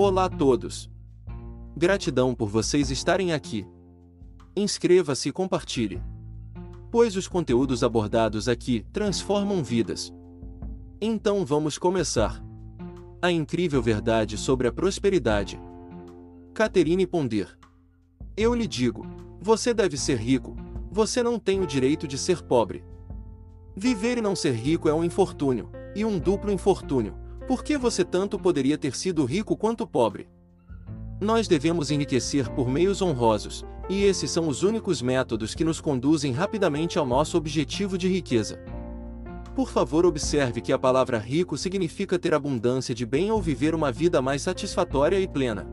Olá a todos! Gratidão por vocês estarem aqui. Inscreva-se e compartilhe. Pois os conteúdos abordados aqui transformam vidas. Então vamos começar. A incrível verdade sobre a prosperidade. Catherine Ponder. Eu lhe digo: você deve ser rico, você não tem o direito de ser pobre. Viver e não ser rico é um infortúnio, e um duplo infortúnio, porque você tanto poderia ter sido rico quanto pobre. Nós devemos enriquecer por meios honrosos, e esses são os únicos métodos que nos conduzem rapidamente ao nosso objetivo de riqueza. Por favor, observe que a palavra rico significa ter abundância de bem ou viver uma vida mais satisfatória e plena.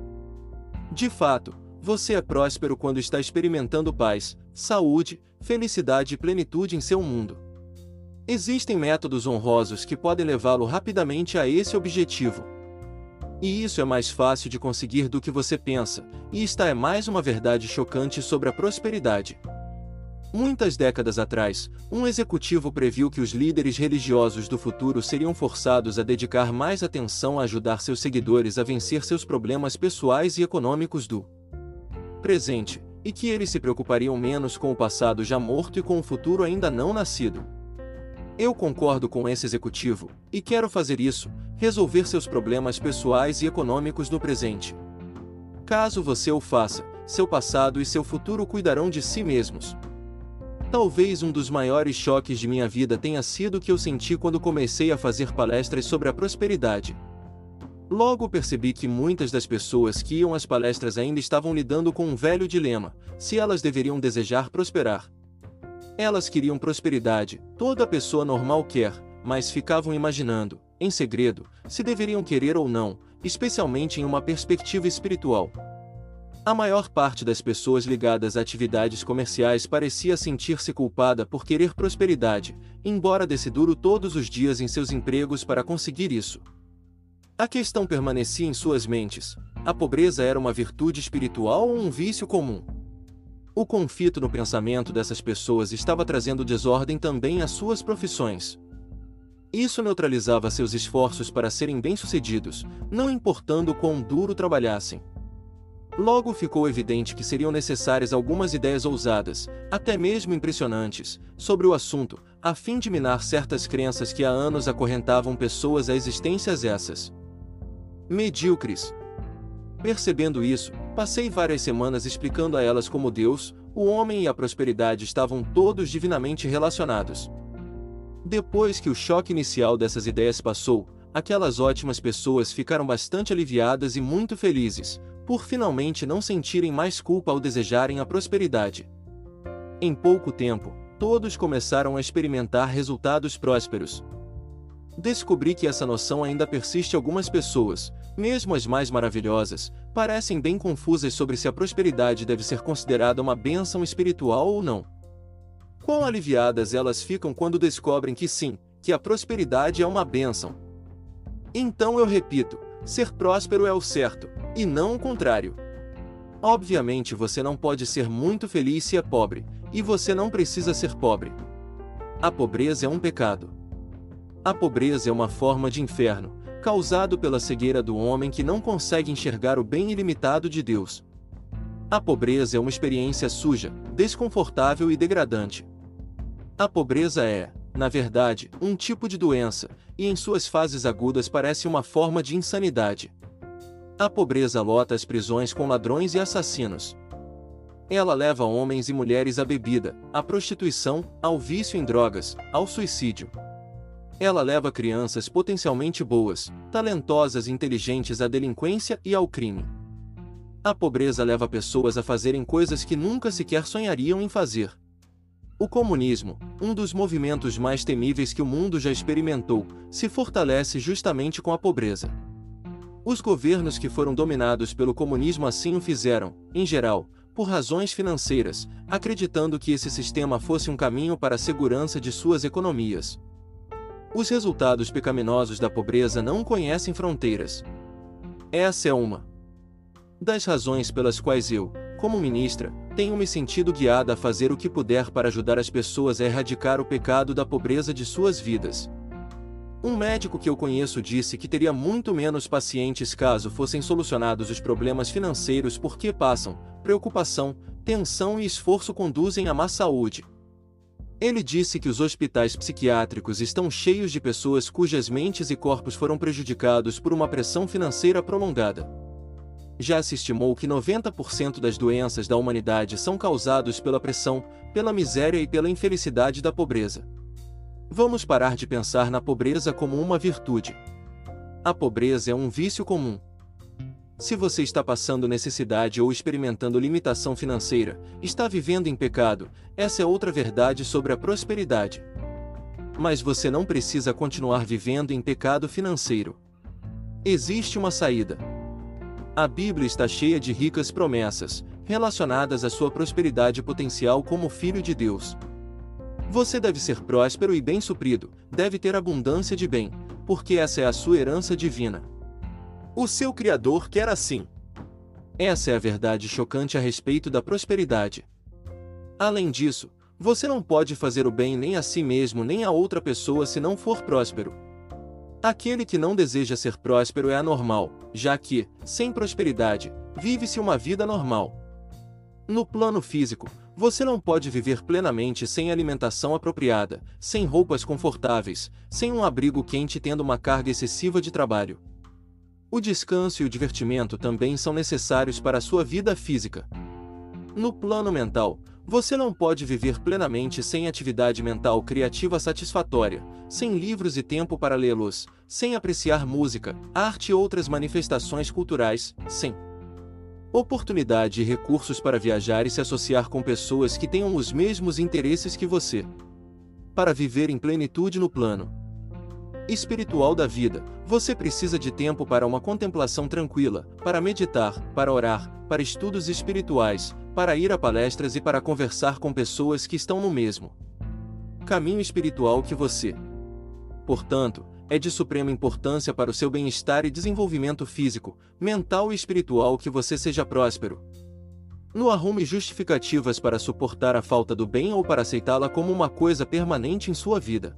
De fato, você é próspero quando está experimentando paz, saúde, felicidade e plenitude em seu mundo. Existem métodos honrosos que podem levá-lo rapidamente a esse objetivo. E isso é mais fácil de conseguir do que você pensa, e esta é mais uma verdade chocante sobre a prosperidade. Muitas décadas atrás, um executivo previu que os líderes religiosos do futuro seriam forçados a dedicar mais atenção a ajudar seus seguidores a vencer seus problemas pessoais e econômicos do presente, e que eles se preocupariam menos com o passado já morto e com o futuro ainda não nascido. Eu concordo com esse executivo, e quero fazer isso, resolver seus problemas pessoais e econômicos no presente. Caso você o faça, seu passado e seu futuro cuidarão de si mesmos. Talvez um dos maiores choques de minha vida tenha sido o que eu senti quando comecei a fazer palestras sobre a prosperidade. Logo percebi que muitas das pessoas que iam às palestras ainda estavam lidando com um velho dilema: se elas deveriam desejar prosperar, elas queriam prosperidade, toda pessoa normal quer, mas ficavam imaginando, em segredo, se deveriam querer ou não, especialmente em uma perspectiva espiritual. A maior parte das pessoas ligadas a atividades comerciais parecia sentir-se culpada por querer prosperidade, embora desse duro todos os dias em seus empregos para conseguir isso. A questão permanecia em suas mentes: a pobreza era uma virtude espiritual ou um vício comum? O conflito no pensamento dessas pessoas estava trazendo desordem também às suas profissões. Isso neutralizava seus esforços para serem bem-sucedidos, não importando quão duro trabalhassem. Logo ficou evidente que seriam necessárias algumas ideias ousadas, até mesmo impressionantes, sobre o assunto, a fim de minar certas crenças que há anos acorrentavam pessoas a existências essas. Medíocres. Percebendo isso, Passei várias semanas explicando a elas como Deus, o homem e a prosperidade estavam todos divinamente relacionados. Depois que o choque inicial dessas ideias passou, aquelas ótimas pessoas ficaram bastante aliviadas e muito felizes, por finalmente não sentirem mais culpa ao desejarem a prosperidade. Em pouco tempo, todos começaram a experimentar resultados prósperos. Descobri que essa noção ainda persiste algumas pessoas, mesmo as mais maravilhosas, parecem bem confusas sobre se a prosperidade deve ser considerada uma bênção espiritual ou não. Quão aliviadas elas ficam quando descobrem que sim, que a prosperidade é uma bênção. Então eu repito: ser próspero é o certo, e não o contrário. Obviamente você não pode ser muito feliz se é pobre, e você não precisa ser pobre. A pobreza é um pecado. A pobreza é uma forma de inferno, causado pela cegueira do homem que não consegue enxergar o bem ilimitado de Deus. A pobreza é uma experiência suja, desconfortável e degradante. A pobreza é, na verdade, um tipo de doença, e em suas fases agudas parece uma forma de insanidade. A pobreza lota as prisões com ladrões e assassinos. Ela leva homens e mulheres à bebida, à prostituição, ao vício em drogas, ao suicídio. Ela leva crianças potencialmente boas, talentosas e inteligentes à delinquência e ao crime. A pobreza leva pessoas a fazerem coisas que nunca sequer sonhariam em fazer. O comunismo, um dos movimentos mais temíveis que o mundo já experimentou, se fortalece justamente com a pobreza. Os governos que foram dominados pelo comunismo assim o fizeram, em geral, por razões financeiras, acreditando que esse sistema fosse um caminho para a segurança de suas economias. Os resultados pecaminosos da pobreza não conhecem fronteiras. Essa é uma das razões pelas quais eu, como ministra, tenho me sentido guiada a fazer o que puder para ajudar as pessoas a erradicar o pecado da pobreza de suas vidas. Um médico que eu conheço disse que teria muito menos pacientes caso fossem solucionados os problemas financeiros porque passam, preocupação, tensão e esforço conduzem a má saúde. Ele disse que os hospitais psiquiátricos estão cheios de pessoas cujas mentes e corpos foram prejudicados por uma pressão financeira prolongada. Já se estimou que 90% das doenças da humanidade são causados pela pressão, pela miséria e pela infelicidade da pobreza. Vamos parar de pensar na pobreza como uma virtude. A pobreza é um vício comum. Se você está passando necessidade ou experimentando limitação financeira, está vivendo em pecado, essa é outra verdade sobre a prosperidade. Mas você não precisa continuar vivendo em pecado financeiro. Existe uma saída. A Bíblia está cheia de ricas promessas, relacionadas à sua prosperidade potencial como filho de Deus. Você deve ser próspero e bem suprido, deve ter abundância de bem, porque essa é a sua herança divina. O seu Criador quer assim. Essa é a verdade chocante a respeito da prosperidade. Além disso, você não pode fazer o bem nem a si mesmo nem a outra pessoa se não for próspero. Aquele que não deseja ser próspero é anormal, já que, sem prosperidade, vive-se uma vida normal. No plano físico, você não pode viver plenamente sem alimentação apropriada, sem roupas confortáveis, sem um abrigo quente tendo uma carga excessiva de trabalho. O descanso e o divertimento também são necessários para a sua vida física. No plano mental, você não pode viver plenamente sem atividade mental criativa satisfatória, sem livros e tempo para lê-los, sem apreciar música, arte e outras manifestações culturais, sem oportunidade e recursos para viajar e se associar com pessoas que tenham os mesmos interesses que você. Para viver em plenitude no plano espiritual da vida, você precisa de tempo para uma contemplação tranquila, para meditar, para orar, para estudos espirituais, para ir a palestras e para conversar com pessoas que estão no mesmo caminho espiritual que você. Portanto, é de suprema importância para o seu bem-estar e desenvolvimento físico, mental e espiritual que você seja próspero. No arrume justificativas para suportar a falta do bem ou para aceitá-la como uma coisa permanente em sua vida.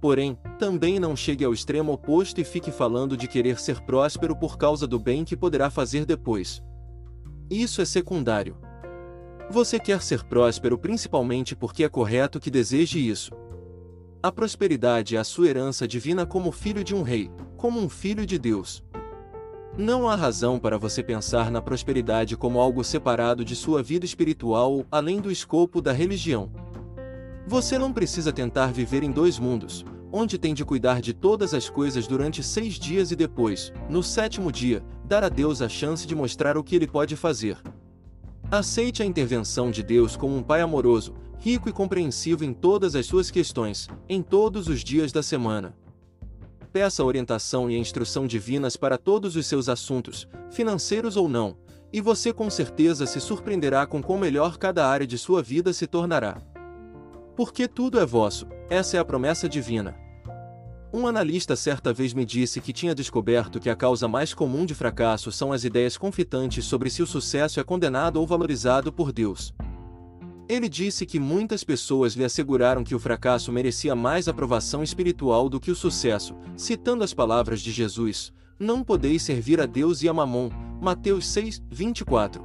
Porém, também não chegue ao extremo oposto e fique falando de querer ser próspero por causa do bem que poderá fazer depois. Isso é secundário. Você quer ser próspero principalmente porque é correto que deseje isso. A prosperidade é a sua herança divina como filho de um rei, como um filho de Deus. Não há razão para você pensar na prosperidade como algo separado de sua vida espiritual ou além do escopo da religião. Você não precisa tentar viver em dois mundos, onde tem de cuidar de todas as coisas durante seis dias e depois, no sétimo dia, dar a Deus a chance de mostrar o que ele pode fazer. Aceite a intervenção de Deus como um Pai amoroso, rico e compreensivo em todas as suas questões, em todos os dias da semana. Peça orientação e instrução divinas para todos os seus assuntos, financeiros ou não, e você com certeza se surpreenderá com quão melhor cada área de sua vida se tornará. Porque tudo é vosso, essa é a promessa divina. Um analista certa vez me disse que tinha descoberto que a causa mais comum de fracasso são as ideias confitantes sobre se o sucesso é condenado ou valorizado por Deus. Ele disse que muitas pessoas lhe asseguraram que o fracasso merecia mais aprovação espiritual do que o sucesso, citando as palavras de Jesus: Não podeis servir a Deus e a Mamon. Mateus 6, 24.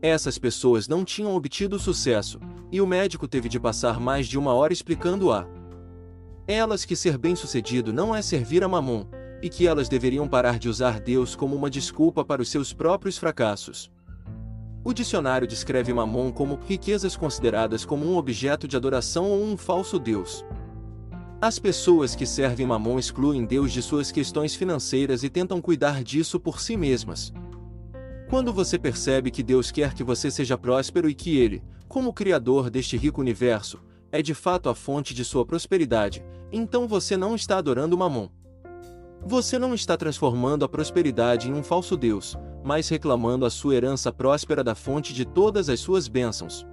Essas pessoas não tinham obtido sucesso, e o médico teve de passar mais de uma hora explicando a elas que ser bem-sucedido não é servir a Mamon, e que elas deveriam parar de usar Deus como uma desculpa para os seus próprios fracassos. O dicionário descreve Mamon como riquezas consideradas como um objeto de adoração ou um falso Deus. As pessoas que servem Mamon excluem Deus de suas questões financeiras e tentam cuidar disso por si mesmas. Quando você percebe que Deus quer que você seja próspero e que Ele, como Criador deste rico universo, é de fato a fonte de sua prosperidade, então você não está adorando Mamon. Você não está transformando a prosperidade em um falso Deus, mas reclamando a sua herança próspera da fonte de todas as suas bênçãos.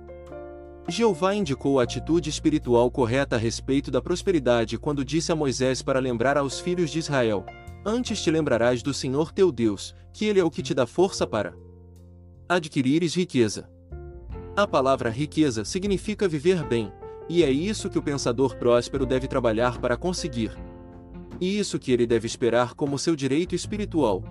Jeová indicou a atitude espiritual correta a respeito da prosperidade quando disse a Moisés para lembrar aos filhos de Israel: Antes te lembrarás do Senhor teu Deus, que Ele é o que te dá força para adquirires riqueza. A palavra riqueza significa viver bem, e é isso que o pensador próspero deve trabalhar para conseguir. E isso que ele deve esperar como seu direito espiritual.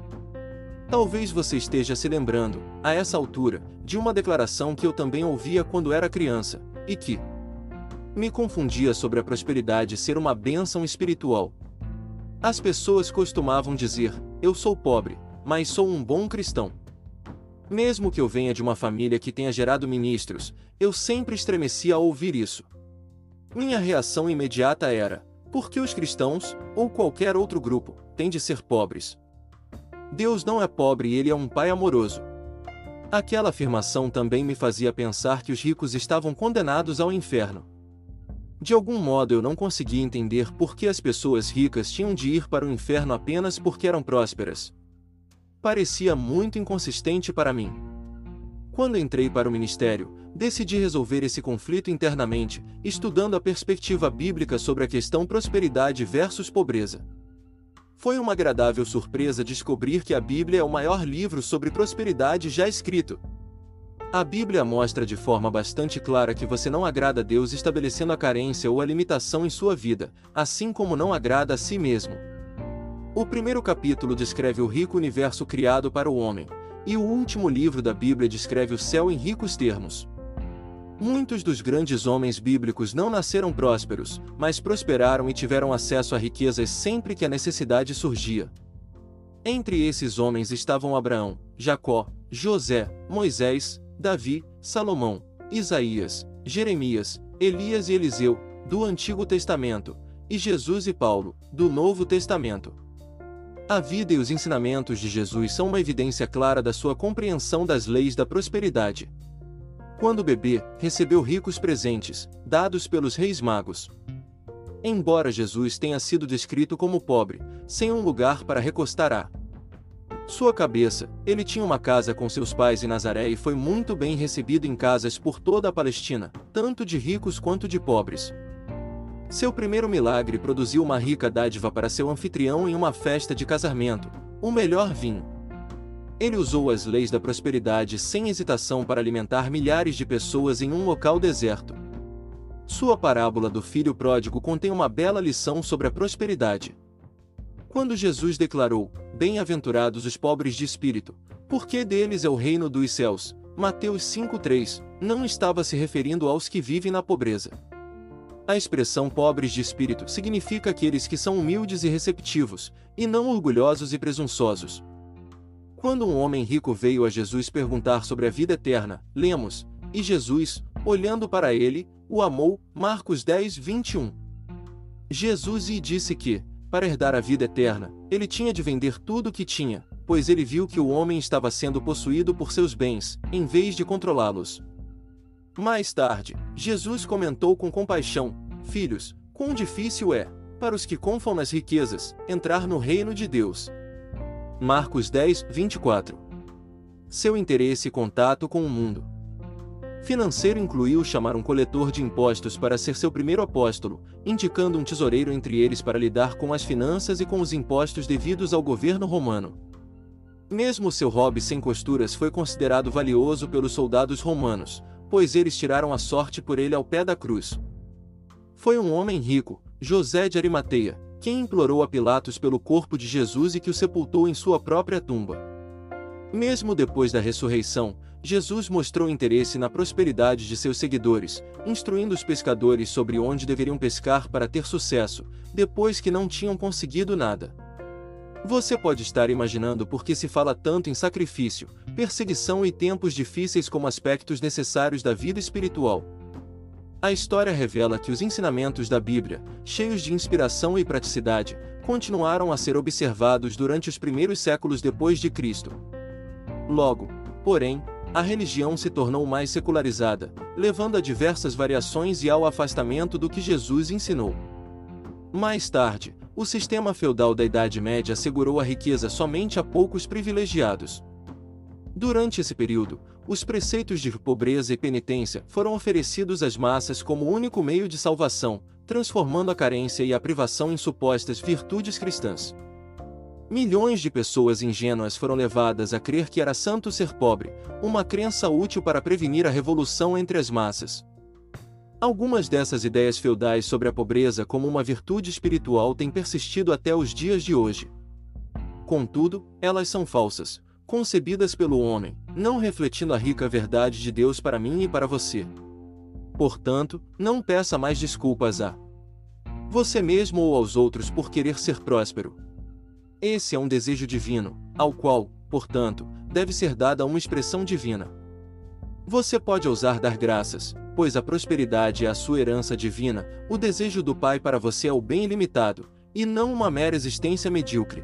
Talvez você esteja se lembrando, a essa altura, de uma declaração que eu também ouvia quando era criança, e que me confundia sobre a prosperidade ser uma bênção espiritual. As pessoas costumavam dizer: Eu sou pobre, mas sou um bom cristão. Mesmo que eu venha de uma família que tenha gerado ministros, eu sempre estremecia ao ouvir isso. Minha reação imediata era: por que os cristãos, ou qualquer outro grupo, têm de ser pobres? Deus não é pobre e ele é um pai amoroso. Aquela afirmação também me fazia pensar que os ricos estavam condenados ao inferno. De algum modo eu não conseguia entender por que as pessoas ricas tinham de ir para o inferno apenas porque eram prósperas. Parecia muito inconsistente para mim. Quando entrei para o ministério, decidi resolver esse conflito internamente, estudando a perspectiva bíblica sobre a questão prosperidade versus pobreza. Foi uma agradável surpresa descobrir que a Bíblia é o maior livro sobre prosperidade já escrito. A Bíblia mostra de forma bastante clara que você não agrada a Deus estabelecendo a carência ou a limitação em sua vida, assim como não agrada a si mesmo. O primeiro capítulo descreve o rico universo criado para o homem, e o último livro da Bíblia descreve o céu em ricos termos. Muitos dos grandes homens bíblicos não nasceram prósperos, mas prosperaram e tiveram acesso a riquezas sempre que a necessidade surgia. Entre esses homens estavam Abraão, Jacó, José, Moisés, Davi, Salomão, Isaías, Jeremias, Elias e Eliseu, do Antigo Testamento, e Jesus e Paulo, do Novo Testamento. A vida e os ensinamentos de Jesus são uma evidência clara da sua compreensão das leis da prosperidade. Quando bebê, recebeu ricos presentes, dados pelos reis magos. Embora Jesus tenha sido descrito como pobre, sem um lugar para recostar a sua cabeça, ele tinha uma casa com seus pais em Nazaré e foi muito bem recebido em casas por toda a Palestina, tanto de ricos quanto de pobres. Seu primeiro milagre produziu uma rica dádiva para seu anfitrião em uma festa de casamento, o melhor vinho. Ele usou as leis da prosperidade sem hesitação para alimentar milhares de pessoas em um local deserto. Sua parábola do filho pródigo contém uma bela lição sobre a prosperidade. Quando Jesus declarou: Bem-aventurados os pobres de espírito, porque deles é o reino dos céus, Mateus 5,3, não estava se referindo aos que vivem na pobreza. A expressão pobres de espírito significa aqueles que são humildes e receptivos, e não orgulhosos e presunçosos, quando um homem rico veio a Jesus perguntar sobre a vida eterna, lemos, e Jesus, olhando para ele, o amou, Marcos 10, 21. Jesus lhe disse que, para herdar a vida eterna, ele tinha de vender tudo o que tinha, pois ele viu que o homem estava sendo possuído por seus bens, em vez de controlá-los. Mais tarde, Jesus comentou com compaixão: Filhos, quão difícil é, para os que confam nas riquezas, entrar no reino de Deus. Marcos 10, 24. Seu interesse e contato com o mundo. Financeiro incluiu chamar um coletor de impostos para ser seu primeiro apóstolo, indicando um tesoureiro entre eles para lidar com as finanças e com os impostos devidos ao governo romano. Mesmo seu hobby sem costuras foi considerado valioso pelos soldados romanos, pois eles tiraram a sorte por ele ao pé da cruz. Foi um homem rico, José de Arimateia, quem implorou a Pilatos pelo corpo de Jesus e que o sepultou em sua própria tumba. Mesmo depois da ressurreição, Jesus mostrou interesse na prosperidade de seus seguidores, instruindo os pescadores sobre onde deveriam pescar para ter sucesso, depois que não tinham conseguido nada. Você pode estar imaginando por que se fala tanto em sacrifício, perseguição e tempos difíceis como aspectos necessários da vida espiritual. A história revela que os ensinamentos da Bíblia, cheios de inspiração e praticidade, continuaram a ser observados durante os primeiros séculos depois de Cristo. Logo, porém, a religião se tornou mais secularizada, levando a diversas variações e ao afastamento do que Jesus ensinou. Mais tarde, o sistema feudal da Idade Média assegurou a riqueza somente a poucos privilegiados. Durante esse período, os preceitos de pobreza e penitência foram oferecidos às massas como único meio de salvação, transformando a carência e a privação em supostas virtudes cristãs. Milhões de pessoas ingênuas foram levadas a crer que era santo ser pobre, uma crença útil para prevenir a revolução entre as massas. Algumas dessas ideias feudais sobre a pobreza como uma virtude espiritual têm persistido até os dias de hoje. Contudo, elas são falsas, concebidas pelo homem, não refletindo a rica verdade de Deus para mim e para você. Portanto, não peça mais desculpas a você mesmo ou aos outros por querer ser próspero. Esse é um desejo divino, ao qual, portanto, deve ser dada uma expressão divina. Você pode ousar dar graças, pois a prosperidade é a sua herança divina, o desejo do Pai para você é o bem ilimitado, e não uma mera existência medíocre.